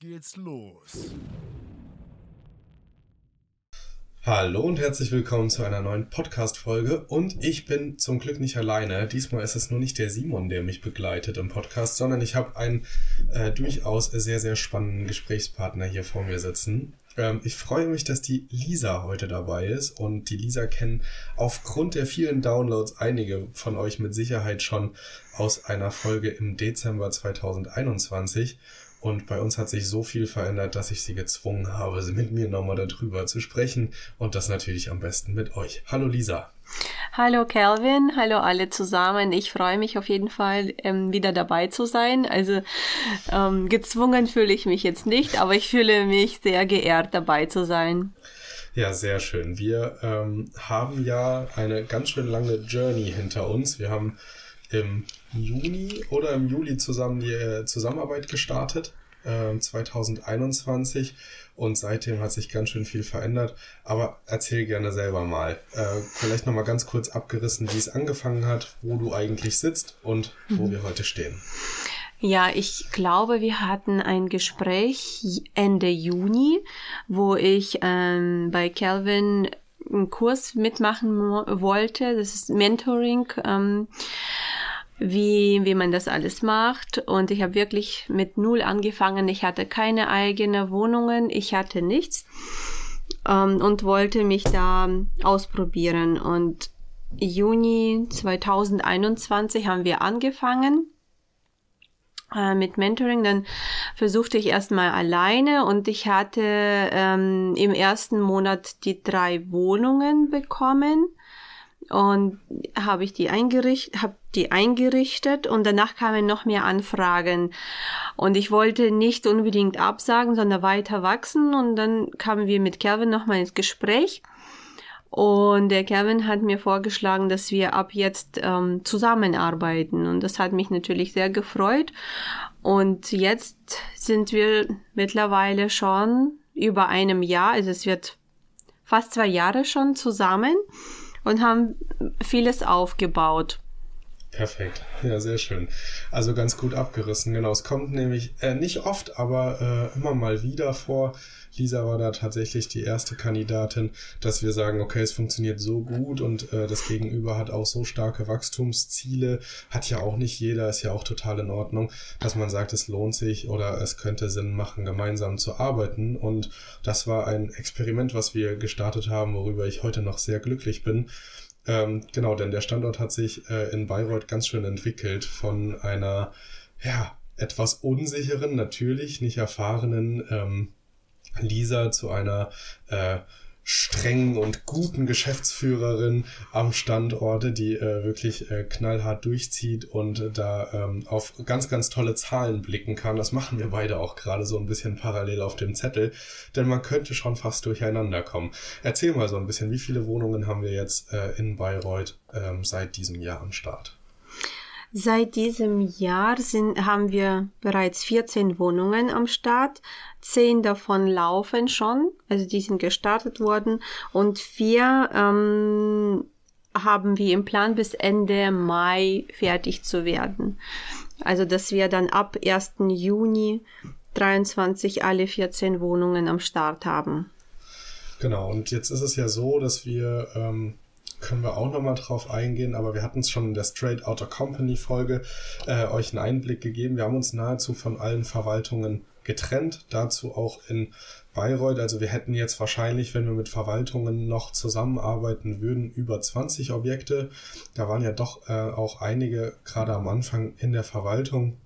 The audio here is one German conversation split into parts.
Geht's los. Hallo und herzlich willkommen zu einer neuen Podcast-Folge. Und ich bin zum Glück nicht alleine. Diesmal ist es nur nicht der Simon, der mich begleitet im Podcast, sondern ich habe einen äh, durchaus sehr, sehr spannenden Gesprächspartner hier vor mir sitzen. Ähm, ich freue mich, dass die Lisa heute dabei ist. Und die Lisa kennen aufgrund der vielen Downloads einige von euch mit Sicherheit schon aus einer Folge im Dezember 2021. Und bei uns hat sich so viel verändert, dass ich sie gezwungen habe, mit mir nochmal darüber zu sprechen und das natürlich am besten mit euch. Hallo Lisa. Hallo Calvin, hallo alle zusammen. Ich freue mich auf jeden Fall ähm, wieder dabei zu sein. Also ähm, gezwungen fühle ich mich jetzt nicht, aber ich fühle mich sehr geehrt dabei zu sein. Ja, sehr schön. Wir ähm, haben ja eine ganz schön lange Journey hinter uns. Wir haben im Juni oder im Juli zusammen die äh, Zusammenarbeit gestartet, äh, 2021. Und seitdem hat sich ganz schön viel verändert. Aber erzähl gerne selber mal. Äh, vielleicht nochmal ganz kurz abgerissen, wie es angefangen hat, wo du eigentlich sitzt und wo mhm. wir heute stehen. Ja, ich glaube, wir hatten ein Gespräch Ende Juni, wo ich ähm, bei Calvin einen Kurs mitmachen wollte. Das ist Mentoring. Ähm, wie, wie man das alles macht. Und ich habe wirklich mit Null angefangen. Ich hatte keine eigene Wohnungen, ich hatte nichts ähm, und wollte mich da ausprobieren. Und Juni 2021 haben wir angefangen äh, mit Mentoring, dann versuchte ich erstmal alleine und ich hatte ähm, im ersten Monat die drei Wohnungen bekommen und habe ich die eingerichtet, habe die eingerichtet und danach kamen noch mehr Anfragen. Und ich wollte nicht unbedingt absagen, sondern weiter wachsen. Und dann kamen wir mit Kevin noch mal ins Gespräch. Und der Kevin hat mir vorgeschlagen, dass wir ab jetzt ähm, zusammenarbeiten. Und das hat mich natürlich sehr gefreut. Und jetzt sind wir mittlerweile schon über einem Jahr, also es wird fast zwei Jahre schon zusammen und haben vieles aufgebaut. Perfekt, ja, sehr schön. Also ganz gut abgerissen, genau. Es kommt nämlich äh, nicht oft, aber äh, immer mal wieder vor. Lisa war da tatsächlich die erste Kandidatin, dass wir sagen, okay, es funktioniert so gut und äh, das Gegenüber hat auch so starke Wachstumsziele. Hat ja auch nicht jeder, ist ja auch total in Ordnung, dass man sagt, es lohnt sich oder es könnte Sinn machen, gemeinsam zu arbeiten. Und das war ein Experiment, was wir gestartet haben, worüber ich heute noch sehr glücklich bin ähm, genau, denn der Standort hat sich äh, in Bayreuth ganz schön entwickelt von einer, ja, etwas unsicheren, natürlich nicht erfahrenen ähm, Lisa zu einer äh, strengen und guten Geschäftsführerin am Standort, die äh, wirklich äh, knallhart durchzieht und äh, da ähm, auf ganz, ganz tolle Zahlen blicken kann. Das machen wir beide auch gerade so ein bisschen parallel auf dem Zettel, denn man könnte schon fast durcheinander kommen. Erzähl mal so ein bisschen, wie viele Wohnungen haben wir jetzt äh, in Bayreuth ähm, seit diesem Jahr am Start? Seit diesem Jahr sind, haben wir bereits 14 Wohnungen am Start. Zehn davon laufen schon, also die sind gestartet worden und vier ähm, haben wir im Plan bis Ende Mai fertig zu werden. Also dass wir dann ab 1. Juni 2023 alle 14 Wohnungen am Start haben. Genau, und jetzt ist es ja so, dass wir, ähm, können wir auch nochmal drauf eingehen, aber wir hatten es schon in der Straight Outer Company Folge äh, euch einen Einblick gegeben. Wir haben uns nahezu von allen Verwaltungen getrennt, dazu auch in Bayreuth. Also wir hätten jetzt wahrscheinlich, wenn wir mit Verwaltungen noch zusammenarbeiten würden, über 20 Objekte. Da waren ja doch äh, auch einige gerade am Anfang in der Verwaltung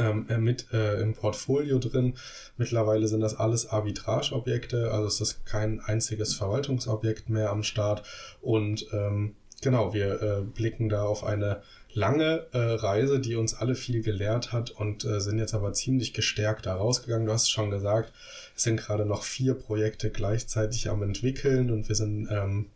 ähm, äh, mit äh, im Portfolio drin. Mittlerweile sind das alles Arbitrageobjekte, also es ist kein einziges Verwaltungsobjekt mehr am Start. Und ähm, genau, wir äh, blicken da auf eine lange äh, Reise, die uns alle viel gelehrt hat und äh, sind jetzt aber ziemlich gestärkt da rausgegangen. Du hast schon gesagt, es sind gerade noch vier Projekte gleichzeitig am entwickeln und wir sind ähm,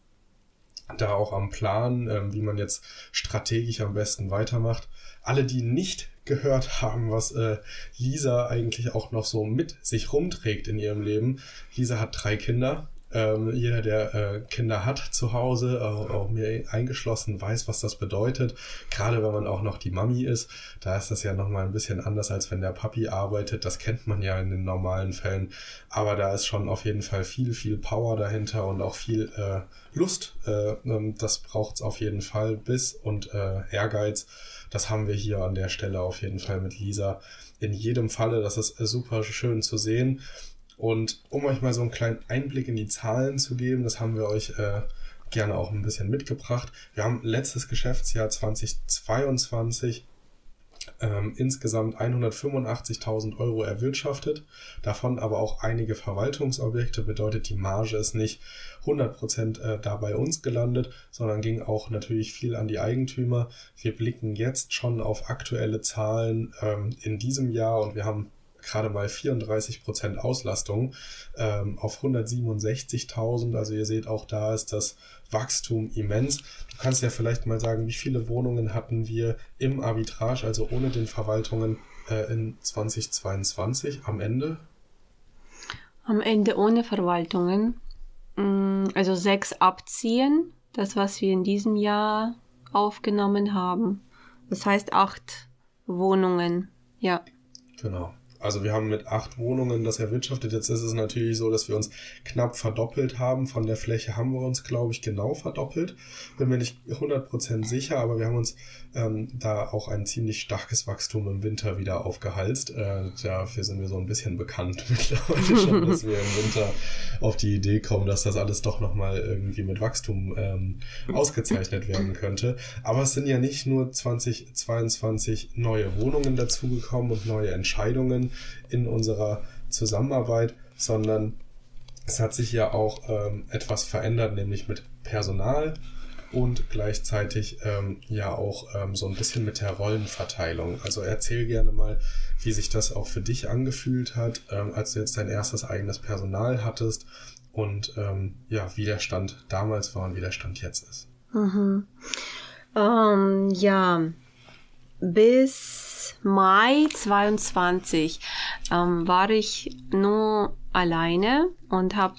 da auch am Plan, ähm, wie man jetzt strategisch am besten weitermacht. Alle, die nicht gehört haben, was äh, Lisa eigentlich auch noch so mit sich rumträgt in ihrem Leben. Lisa hat drei Kinder ähm, jeder, der äh, Kinder hat zu Hause, auch, auch mir eingeschlossen, weiß, was das bedeutet. Gerade wenn man auch noch die Mami ist, da ist das ja nochmal ein bisschen anders, als wenn der Papi arbeitet. Das kennt man ja in den normalen Fällen. Aber da ist schon auf jeden Fall viel, viel Power dahinter und auch viel äh, Lust. Äh, ähm, das braucht's auf jeden Fall. Biss und äh, Ehrgeiz. Das haben wir hier an der Stelle auf jeden Fall mit Lisa. In jedem Falle, das ist äh, super schön zu sehen. Und um euch mal so einen kleinen Einblick in die Zahlen zu geben, das haben wir euch äh, gerne auch ein bisschen mitgebracht. Wir haben letztes Geschäftsjahr 2022 ähm, insgesamt 185.000 Euro erwirtschaftet, davon aber auch einige Verwaltungsobjekte, bedeutet die Marge ist nicht 100% äh, da bei uns gelandet, sondern ging auch natürlich viel an die Eigentümer. Wir blicken jetzt schon auf aktuelle Zahlen ähm, in diesem Jahr und wir haben gerade mal 34% Auslastung ähm, auf 167.000. Also ihr seht auch da ist das Wachstum immens. Du kannst ja vielleicht mal sagen, wie viele Wohnungen hatten wir im Arbitrage, also ohne den Verwaltungen äh, in 2022 am Ende? Am Ende ohne Verwaltungen. Mm, also sechs abziehen, das was wir in diesem Jahr aufgenommen haben. Das heißt acht Wohnungen, ja. Genau. Also wir haben mit acht Wohnungen das erwirtschaftet. Jetzt ist es natürlich so, dass wir uns knapp verdoppelt haben. Von der Fläche haben wir uns, glaube ich, genau verdoppelt. Bin mir nicht 100% sicher, aber wir haben uns ähm, da auch ein ziemlich starkes Wachstum im Winter wieder aufgehalst. Äh, dafür sind wir so ein bisschen bekannt mittlerweile schon, dass wir im Winter auf die Idee kommen, dass das alles doch nochmal irgendwie mit Wachstum ähm, ausgezeichnet werden könnte. Aber es sind ja nicht nur 2022 neue Wohnungen dazugekommen und neue Entscheidungen in unserer Zusammenarbeit, sondern es hat sich ja auch ähm, etwas verändert, nämlich mit Personal und gleichzeitig ähm, ja auch ähm, so ein bisschen mit der Rollenverteilung. Also erzähl gerne mal, wie sich das auch für dich angefühlt hat, ähm, als du jetzt dein erstes eigenes Personal hattest und ähm, ja, wie der Stand damals war und wie der Stand jetzt ist. Mhm. Ähm, ja, bis Mai 22 ähm, war ich nur alleine und habe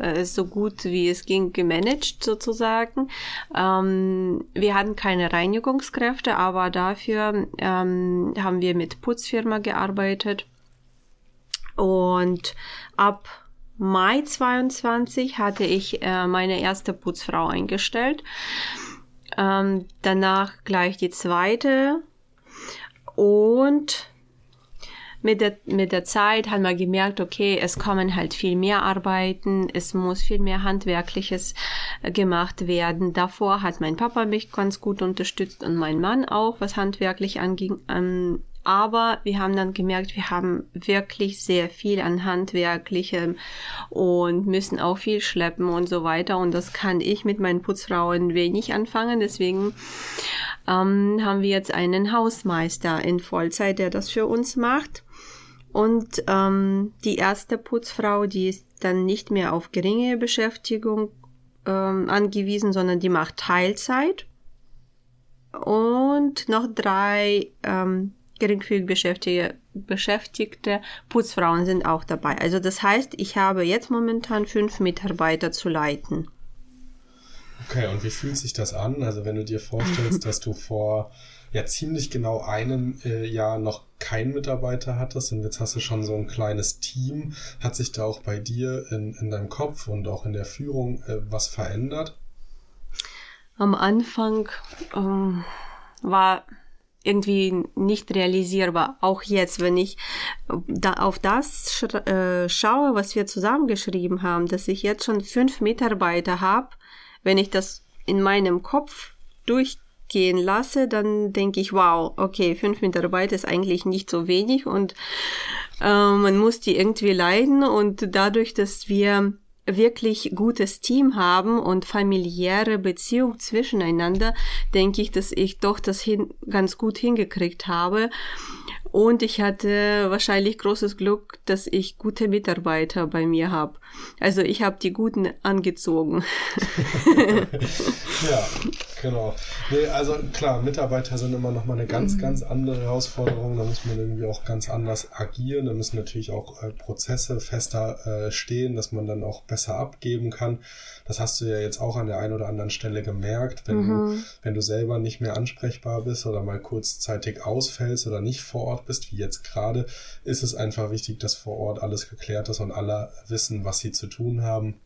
äh, so gut wie es ging gemanagt sozusagen. Ähm, wir hatten keine Reinigungskräfte, aber dafür ähm, haben wir mit Putzfirma gearbeitet. Und ab Mai 22 hatte ich äh, meine erste Putzfrau eingestellt. Ähm, danach gleich die zweite. Und mit der, mit der Zeit hat man gemerkt, okay, es kommen halt viel mehr Arbeiten, es muss viel mehr Handwerkliches äh, gemacht werden. Davor hat mein Papa mich ganz gut unterstützt und mein Mann auch, was handwerklich anging. Ähm, aber wir haben dann gemerkt, wir haben wirklich sehr viel an handwerklichem und müssen auch viel schleppen und so weiter. Und das kann ich mit meinen Putzfrauen wenig anfangen. Deswegen ähm, haben wir jetzt einen Hausmeister in Vollzeit, der das für uns macht. Und ähm, die erste Putzfrau, die ist dann nicht mehr auf geringe Beschäftigung ähm, angewiesen, sondern die macht Teilzeit. Und noch drei ähm, geringfügig beschäftigte, beschäftigte Putzfrauen sind auch dabei. Also das heißt, ich habe jetzt momentan fünf Mitarbeiter zu leiten. Okay, und wie fühlt sich das an? Also wenn du dir vorstellst, dass du vor ja ziemlich genau einem äh, Jahr noch keinen Mitarbeiter hattest und jetzt hast du schon so ein kleines Team. Hat sich da auch bei dir in, in deinem Kopf und auch in der Führung äh, was verändert? Am Anfang ähm, war irgendwie nicht realisierbar. Auch jetzt, wenn ich da auf das äh, schaue, was wir zusammengeschrieben haben, dass ich jetzt schon fünf Mitarbeiter habe, wenn ich das in meinem Kopf durchgehen lasse, dann denke ich, wow, okay, fünf Mitarbeiter ist eigentlich nicht so wenig und äh, man muss die irgendwie leiden und dadurch, dass wir wirklich gutes Team haben und familiäre Beziehung zwischeneinander, denke ich, dass ich doch das hin, ganz gut hingekriegt habe. Und ich hatte wahrscheinlich großes Glück, dass ich gute Mitarbeiter bei mir habe. Also ich habe die Guten angezogen. ja, genau. Nee, also klar, Mitarbeiter sind immer noch mal eine ganz, mhm. ganz andere Herausforderung. Da muss man irgendwie auch ganz anders agieren. Da müssen natürlich auch äh, Prozesse fester äh, stehen, dass man dann auch besser abgeben kann. Das hast du ja jetzt auch an der einen oder anderen Stelle gemerkt, wenn mhm. du, wenn du selber nicht mehr ansprechbar bist oder mal kurzzeitig ausfällst oder nicht vor Ort bist, wie jetzt gerade, ist es einfach wichtig, dass vor Ort alles geklärt ist und alle wissen, was sie zu tun haben.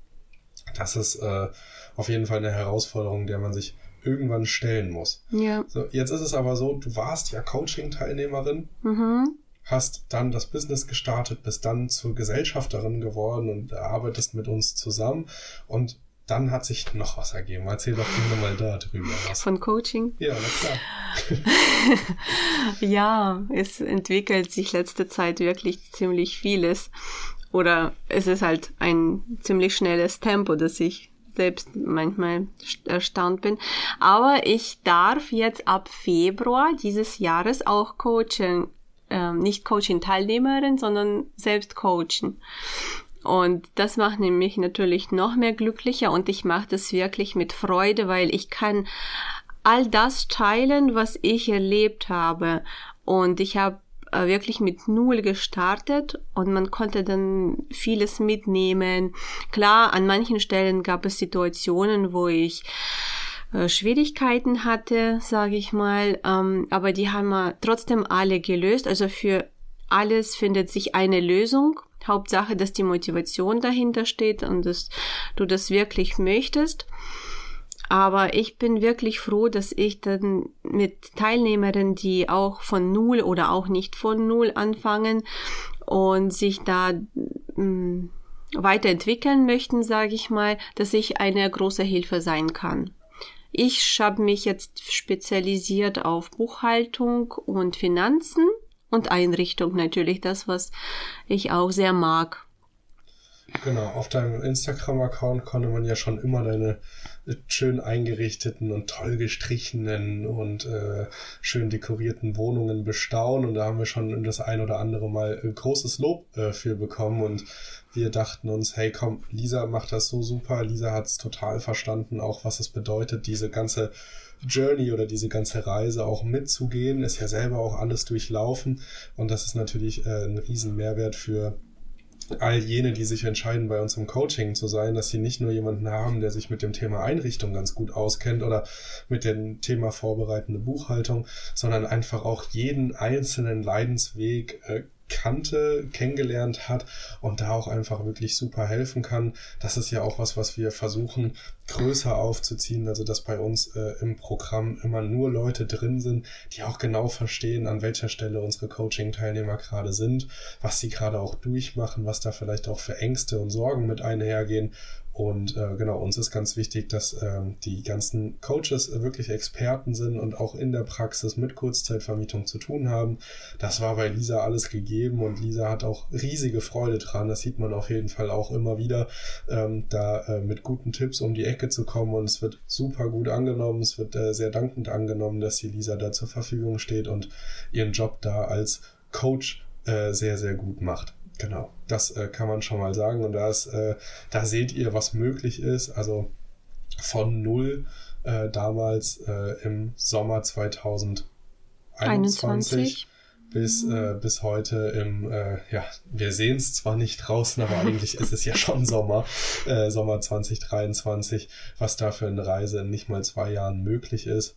Das ist äh, auf jeden Fall eine Herausforderung, der man sich irgendwann stellen muss. Ja. So, jetzt ist es aber so, du warst ja Coaching-Teilnehmerin, mhm. hast dann das Business gestartet, bist dann zur Gesellschafterin geworden und arbeitest mit uns zusammen. Und dann hat sich noch was ergeben. Erzähl doch mal da drüber was. Von Coaching? Ja, na klar. ja, es entwickelt sich letzte Zeit wirklich ziemlich vieles. Oder es ist halt ein ziemlich schnelles Tempo, dass ich selbst manchmal erstaunt bin. Aber ich darf jetzt ab Februar dieses Jahres auch coachen. Ähm, nicht Coaching-Teilnehmerin, sondern selbst coachen. Und das macht mich natürlich noch mehr glücklicher und ich mache das wirklich mit Freude, weil ich kann all das teilen, was ich erlebt habe. Und ich habe äh, wirklich mit Null gestartet und man konnte dann vieles mitnehmen. Klar, an manchen Stellen gab es Situationen, wo ich äh, Schwierigkeiten hatte, sage ich mal, ähm, aber die haben wir trotzdem alle gelöst. Also für alles findet sich eine Lösung Hauptsache, dass die Motivation dahinter steht und dass du das wirklich möchtest. Aber ich bin wirklich froh, dass ich dann mit Teilnehmerinnen, die auch von Null oder auch nicht von Null anfangen und sich da mh, mm, weiterentwickeln möchten, sage ich mal, dass ich eine große Hilfe sein kann. Ich habe mich jetzt spezialisiert auf Buchhaltung und Finanzen und Einrichtung natürlich, das, was ich auch sehr mag. Genau, auf deinem Instagram-Account konnte man ja schon immer deine schön eingerichteten und toll gestrichenen und äh, schön dekorierten Wohnungen bestaunen. Und da haben wir schon das ein oder andere Mal äh, großes Lob äh, für bekommen. Und wir dachten uns, hey komm, Lisa macht das so super. Lisa hat es total verstanden, auch was es bedeutet, diese ganze Journey oder diese ganze Reise auch mitzugehen, ist ja selber auch alles durchlaufen und das ist natürlich äh, ein riesen Mehrwert für all jene, die sich entscheiden, bei uns im Coaching zu sein, dass sie nicht nur jemanden haben, der sich mit dem Thema Einrichtung ganz gut auskennt oder mit dem Thema vorbereitende Buchhaltung, sondern einfach auch jeden einzelnen Leidensweg äh, kannte, kennengelernt hat und da auch einfach wirklich super helfen kann. Das ist ja auch was, was wir versuchen größer aufzuziehen, also dass bei uns äh, im Programm immer nur Leute drin sind, die auch genau verstehen, an welcher Stelle unsere Coaching-Teilnehmer gerade sind, was sie gerade auch durchmachen, was da vielleicht auch für Ängste und Sorgen mit einhergehen und äh, genau, uns ist ganz wichtig, dass ähm, die ganzen Coaches wirklich Experten sind und auch in der Praxis mit Kurzzeitvermietung zu tun haben. Das war bei Lisa alles gegeben und Lisa hat auch riesige Freude dran. Das sieht man auf jeden Fall auch immer wieder, ähm, da äh, mit guten Tipps um die Ecke zu kommen und es wird super gut angenommen. Es wird äh, sehr dankend angenommen, dass die Lisa da zur Verfügung steht und ihren Job da als Coach äh, sehr, sehr gut macht. Genau, das äh, kann man schon mal sagen. Und da, ist, äh, da seht ihr, was möglich ist. Also von null äh, damals äh, im Sommer 2021 21. bis, äh, bis heute im, äh, ja, wir sehen es zwar nicht draußen, aber eigentlich ist es ja schon Sommer, äh, Sommer 2023, was da für eine Reise in nicht mal zwei Jahren möglich ist.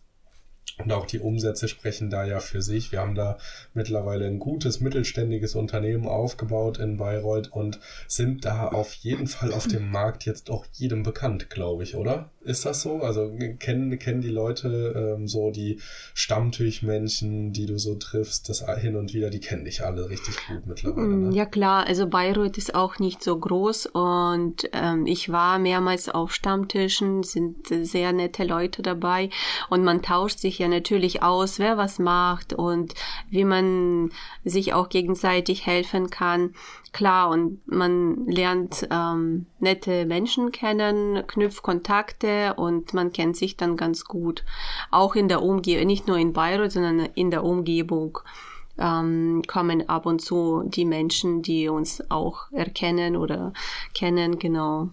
Und auch die Umsätze sprechen da ja für sich. Wir haben da mittlerweile ein gutes mittelständiges Unternehmen aufgebaut in Bayreuth und sind da auf jeden Fall auf dem Markt jetzt auch jedem bekannt, glaube ich, oder? Ist das so? Also kennen, kennen die Leute ähm, so die Stammtischmenschen, die du so triffst, das hin und wieder, die kennen dich alle richtig gut mittlerweile. Ne? Ja klar, also Bayreuth ist auch nicht so groß und ähm, ich war mehrmals auf Stammtischen, sind sehr nette Leute dabei und man tauscht sich ja natürlich aus, wer was macht und wie man sich auch gegenseitig helfen kann. Klar, und man lernt ähm, nette Menschen kennen, knüpft Kontakte und man kennt sich dann ganz gut. Auch in der Umgebung, nicht nur in Bayreuth, sondern in der Umgebung ähm, kommen ab und zu die Menschen, die uns auch erkennen oder kennen, genau.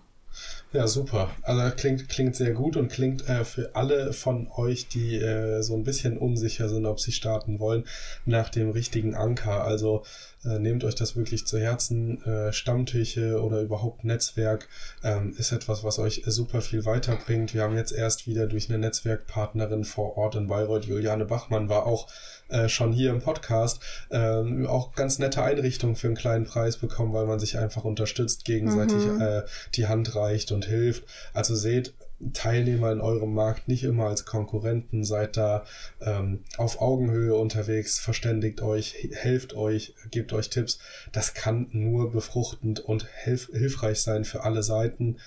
Ja, super. Also klingt, klingt sehr gut und klingt äh, für alle von euch, die äh, so ein bisschen unsicher sind, ob sie starten wollen, nach dem richtigen Anker. Also äh, nehmt euch das wirklich zu Herzen. Äh, Stammtische oder überhaupt Netzwerk ähm, ist etwas, was euch super viel weiterbringt. Wir haben jetzt erst wieder durch eine Netzwerkpartnerin vor Ort in Bayreuth, Juliane Bachmann, war auch äh, schon hier im Podcast ähm, auch ganz nette Einrichtungen für einen kleinen Preis bekommen, weil man sich einfach unterstützt, gegenseitig mhm. äh, die Hand reicht und hilft. Also seht, Teilnehmer in eurem Markt nicht immer als Konkurrenten, seid da ähm, auf Augenhöhe unterwegs, verständigt euch, helft euch, gebt euch Tipps. Das kann nur befruchtend und hilf hilfreich sein für alle Seiten.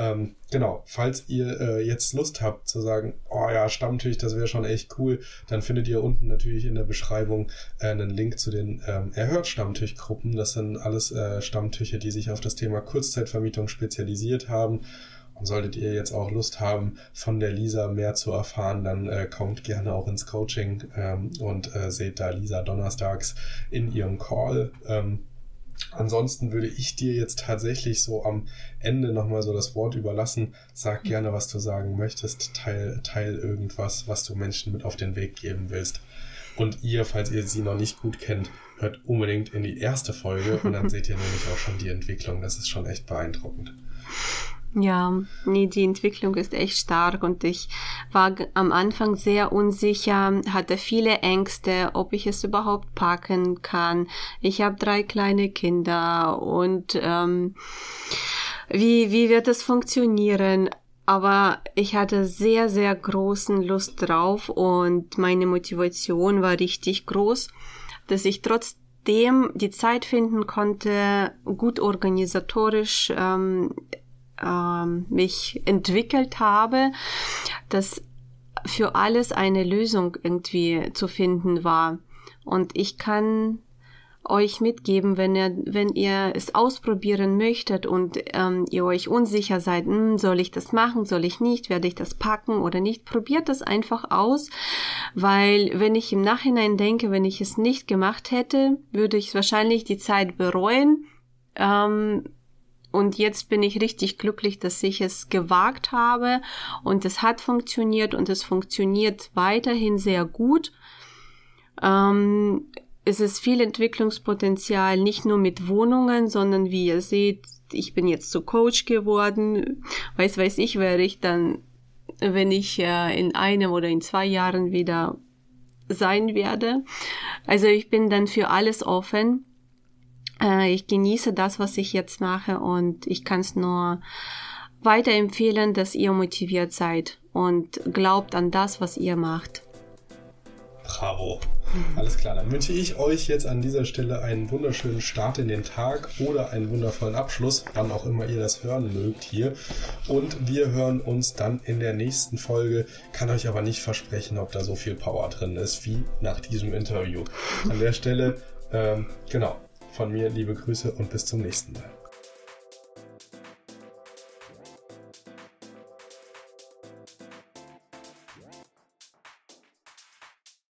Ähm, genau, falls ihr äh, jetzt Lust habt zu sagen, oh ja, Stammtisch, das wäre schon echt cool, dann findet ihr unten natürlich in der Beschreibung äh, einen Link zu den ähm, Erhört Stammtischgruppen. Das sind alles äh, Stammtische, die sich auf das Thema Kurzzeitvermietung spezialisiert haben. Und solltet ihr jetzt auch Lust haben, von der Lisa mehr zu erfahren, dann äh, kommt gerne auch ins Coaching ähm, und äh, seht da Lisa donnerstags in ihrem Call. Ähm, Ansonsten würde ich dir jetzt tatsächlich so am Ende nochmal so das Wort überlassen. Sag gerne, was du sagen möchtest. Teil, teil irgendwas, was du Menschen mit auf den Weg geben willst. Und ihr, falls ihr sie noch nicht gut kennt, hört unbedingt in die erste Folge und dann seht ihr nämlich auch schon die Entwicklung. Das ist schon echt beeindruckend. Ja, nee, die Entwicklung ist echt stark und ich war am Anfang sehr unsicher, hatte viele Ängste, ob ich es überhaupt packen kann. Ich habe drei kleine Kinder und ähm, wie, wie wird es funktionieren? Aber ich hatte sehr, sehr großen Lust drauf und meine Motivation war richtig groß, dass ich trotzdem die Zeit finden konnte, gut organisatorisch ähm, ähm, mich entwickelt habe, dass für alles eine Lösung irgendwie zu finden war. Und ich kann euch mitgeben, wenn ihr, wenn ihr es ausprobieren möchtet und ähm, ihr euch unsicher seid, hm, soll ich das machen, soll ich nicht, werde ich das packen oder nicht, probiert das einfach aus, weil wenn ich im Nachhinein denke, wenn ich es nicht gemacht hätte, würde ich wahrscheinlich die Zeit bereuen, ähm, und jetzt bin ich richtig glücklich, dass ich es gewagt habe und es hat funktioniert und es funktioniert weiterhin sehr gut. Ähm, es ist viel Entwicklungspotenzial, nicht nur mit Wohnungen, sondern wie ihr seht, ich bin jetzt zu Coach geworden. Weiß, weiß ich, wäre ich dann, wenn ich äh, in einem oder in zwei Jahren wieder sein werde. Also ich bin dann für alles offen. Äh, ich genieße das, was ich jetzt mache und ich kann es nur weiterempfehlen, dass ihr motiviert seid und glaubt an das, was ihr macht. Bravo. Alles klar, dann wünsche ich euch jetzt an dieser Stelle einen wunderschönen Start in den Tag oder einen wundervollen Abschluss, wann auch immer ihr das hören mögt hier. Und wir hören uns dann in der nächsten Folge. Kann euch aber nicht versprechen, ob da so viel Power drin ist wie nach diesem Interview. An der Stelle, ähm, genau, von mir liebe Grüße und bis zum nächsten Mal.